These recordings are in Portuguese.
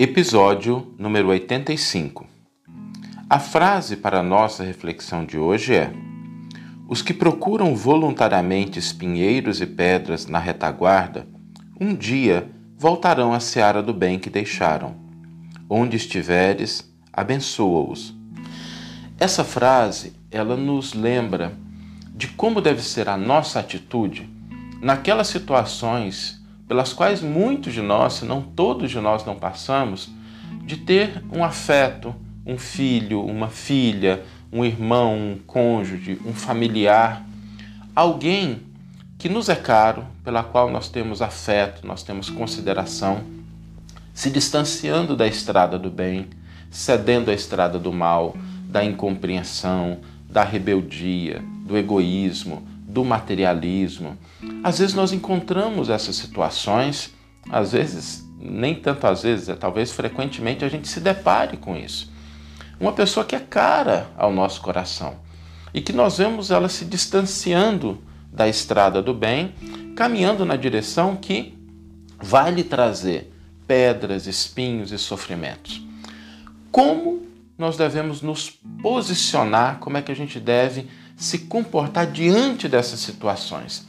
Episódio número 85. A frase para a nossa reflexão de hoje é: Os que procuram voluntariamente espinheiros e pedras na retaguarda, um dia voltarão à seara do bem que deixaram. Onde estiveres, abençoa-os. Essa frase, ela nos lembra de como deve ser a nossa atitude naquelas situações pelas quais muitos de nós, se não todos de nós não passamos, de ter um afeto, um filho, uma filha, um irmão, um cônjuge, um familiar, alguém que nos é caro, pela qual nós temos afeto, nós temos consideração, se distanciando da estrada do bem, cedendo à estrada do mal, da incompreensão, da rebeldia, do egoísmo, do materialismo. Às vezes nós encontramos essas situações, às vezes, nem tanto às vezes, é, talvez frequentemente a gente se depare com isso. Uma pessoa que é cara ao nosso coração e que nós vemos ela se distanciando da estrada do bem, caminhando na direção que vai lhe trazer pedras, espinhos e sofrimentos. Como nós devemos nos posicionar, como é que a gente deve se comportar diante dessas situações?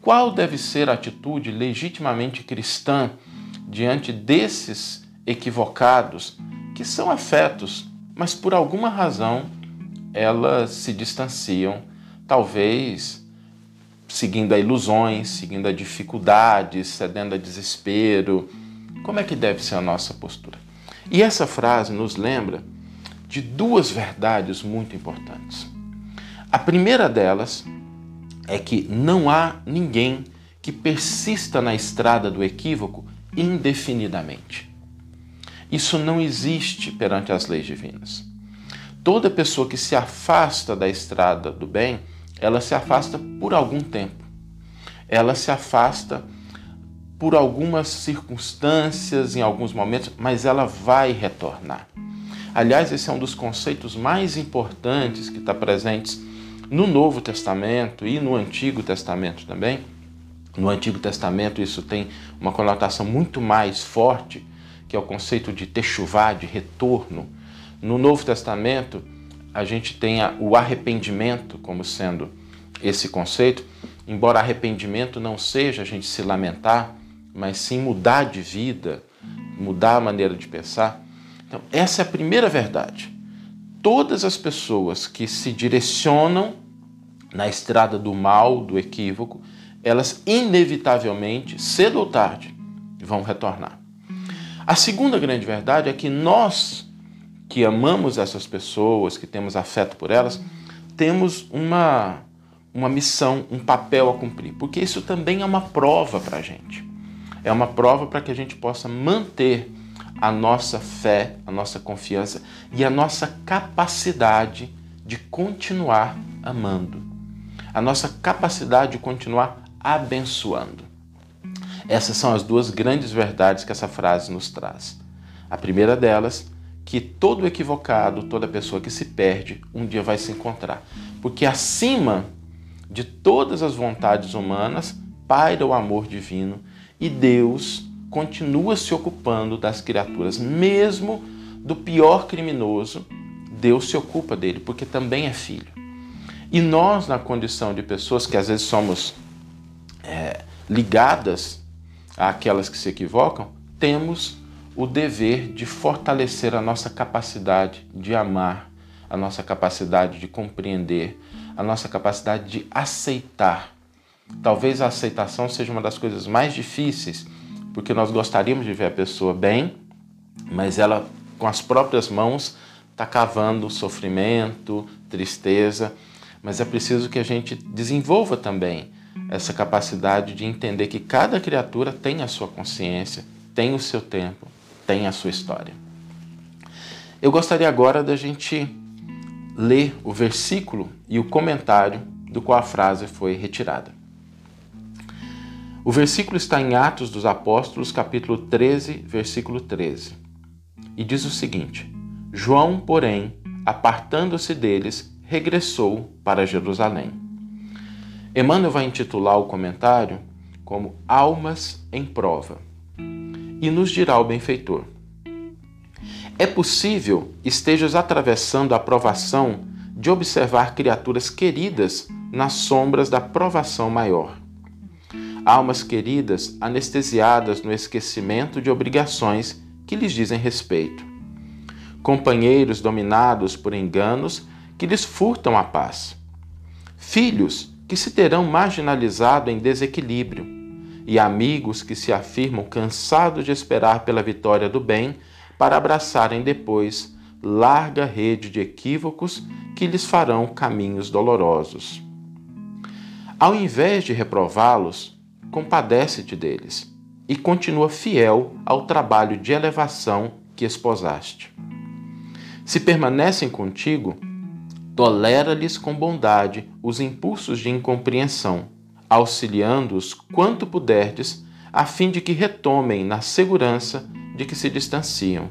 Qual deve ser a atitude legitimamente cristã diante desses equivocados que são afetos, mas por alguma razão elas se distanciam, talvez seguindo a ilusões, seguindo a dificuldades, cedendo a desespero. Como é que deve ser a nossa postura? E essa frase nos lembra de duas verdades muito importantes. A primeira delas é que não há ninguém que persista na estrada do equívoco indefinidamente. Isso não existe perante as leis divinas. Toda pessoa que se afasta da estrada do bem, ela se afasta por algum tempo. Ela se afasta por algumas circunstâncias, em alguns momentos, mas ela vai retornar. Aliás, esse é um dos conceitos mais importantes que está presentes no Novo Testamento e no Antigo Testamento também, no Antigo Testamento isso tem uma conotação muito mais forte, que é o conceito de techuvá, de retorno. No Novo Testamento, a gente tem o arrependimento como sendo esse conceito, embora arrependimento não seja a gente se lamentar, mas sim mudar de vida, mudar a maneira de pensar. Então, essa é a primeira verdade todas as pessoas que se direcionam na estrada do mal, do equívoco, elas inevitavelmente, cedo ou tarde, vão retornar. A segunda grande verdade é que nós que amamos essas pessoas, que temos afeto por elas, temos uma, uma missão, um papel a cumprir, porque isso também é uma prova para a gente. É uma prova para que a gente possa manter a nossa fé, a nossa confiança e a nossa capacidade de continuar amando, a nossa capacidade de continuar abençoando. Essas são as duas grandes verdades que essa frase nos traz. A primeira delas, que todo equivocado, toda pessoa que se perde, um dia vai se encontrar. Porque acima de todas as vontades humanas paira o amor divino e Deus continua se ocupando das criaturas, mesmo do pior criminoso, Deus se ocupa dele, porque também é filho. E nós, na condição de pessoas que às vezes somos é, ligadas àquelas que se equivocam, temos o dever de fortalecer a nossa capacidade de amar, a nossa capacidade de compreender, a nossa capacidade de aceitar. Talvez a aceitação seja uma das coisas mais difíceis porque nós gostaríamos de ver a pessoa bem, mas ela com as próprias mãos está cavando sofrimento, tristeza. Mas é preciso que a gente desenvolva também essa capacidade de entender que cada criatura tem a sua consciência, tem o seu tempo, tem a sua história. Eu gostaria agora da gente ler o versículo e o comentário do qual a frase foi retirada. O versículo está em Atos dos Apóstolos, capítulo 13, versículo 13. E diz o seguinte: João, porém, apartando-se deles, regressou para Jerusalém. Emmanuel vai intitular o comentário como Almas em Prova. E nos dirá o benfeitor: É possível estejas atravessando a provação de observar criaturas queridas nas sombras da provação maior. Almas queridas anestesiadas no esquecimento de obrigações que lhes dizem respeito. Companheiros dominados por enganos que lhes furtam a paz. Filhos que se terão marginalizado em desequilíbrio. E amigos que se afirmam cansados de esperar pela vitória do bem para abraçarem depois larga rede de equívocos que lhes farão caminhos dolorosos. Ao invés de reprová-los, compadece-te deles e continua fiel ao trabalho de elevação que esposaste. Se permanecem contigo, tolera-lhes com bondade os impulsos de incompreensão, auxiliando-os quanto puderdes, a fim de que retomem na segurança de que se distanciam.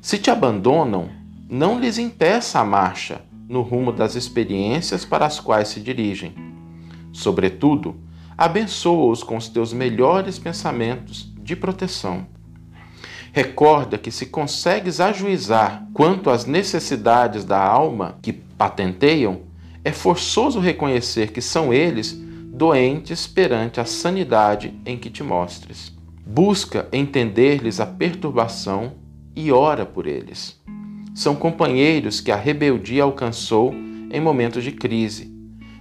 Se te abandonam, não lhes impeça a marcha no rumo das experiências para as quais se dirigem. Sobretudo, abençoa-os com os teus melhores pensamentos de proteção. Recorda que se consegues ajuizar quanto às necessidades da alma que patenteiam, é forçoso reconhecer que são eles doentes perante a sanidade em que te mostres. Busca entender-lhes a perturbação e ora por eles. São companheiros que a rebeldia alcançou em momentos de crise,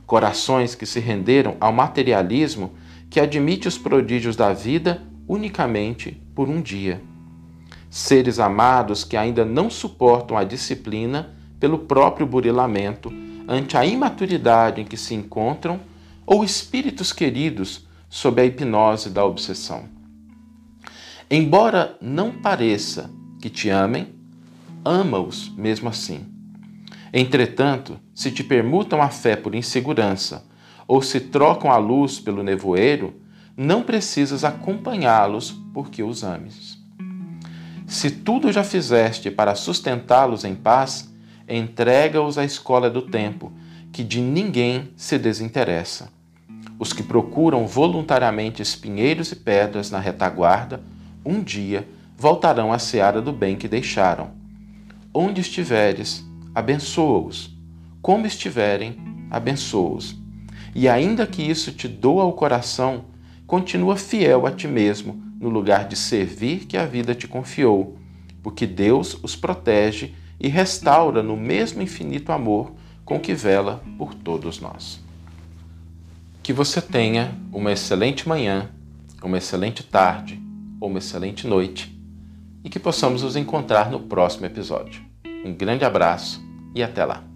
corações que se renderam ao materialismo que admite os prodígios da vida unicamente por um dia. Seres amados que ainda não suportam a disciplina pelo próprio burilamento ante a imaturidade em que se encontram, ou espíritos queridos sob a hipnose da obsessão. Embora não pareça que te amem, ama-os mesmo assim. Entretanto, se te permutam a fé por insegurança ou se trocam a luz pelo nevoeiro, não precisas acompanhá-los porque os ames. Se tudo já fizeste para sustentá-los em paz, entrega-os à escola do tempo, que de ninguém se desinteressa. Os que procuram voluntariamente espinheiros e pedras na retaguarda um dia voltarão à seara do bem que deixaram. Onde estiveres, abençoa-os. Como estiverem, abençoa-os. E ainda que isso te doa o coração, continua fiel a ti mesmo no lugar de servir que a vida te confiou, porque Deus os protege e restaura no mesmo infinito amor com que vela por todos nós. Que você tenha uma excelente manhã, uma excelente tarde uma excelente noite e que possamos nos encontrar no próximo episódio. Um grande abraço e até lá!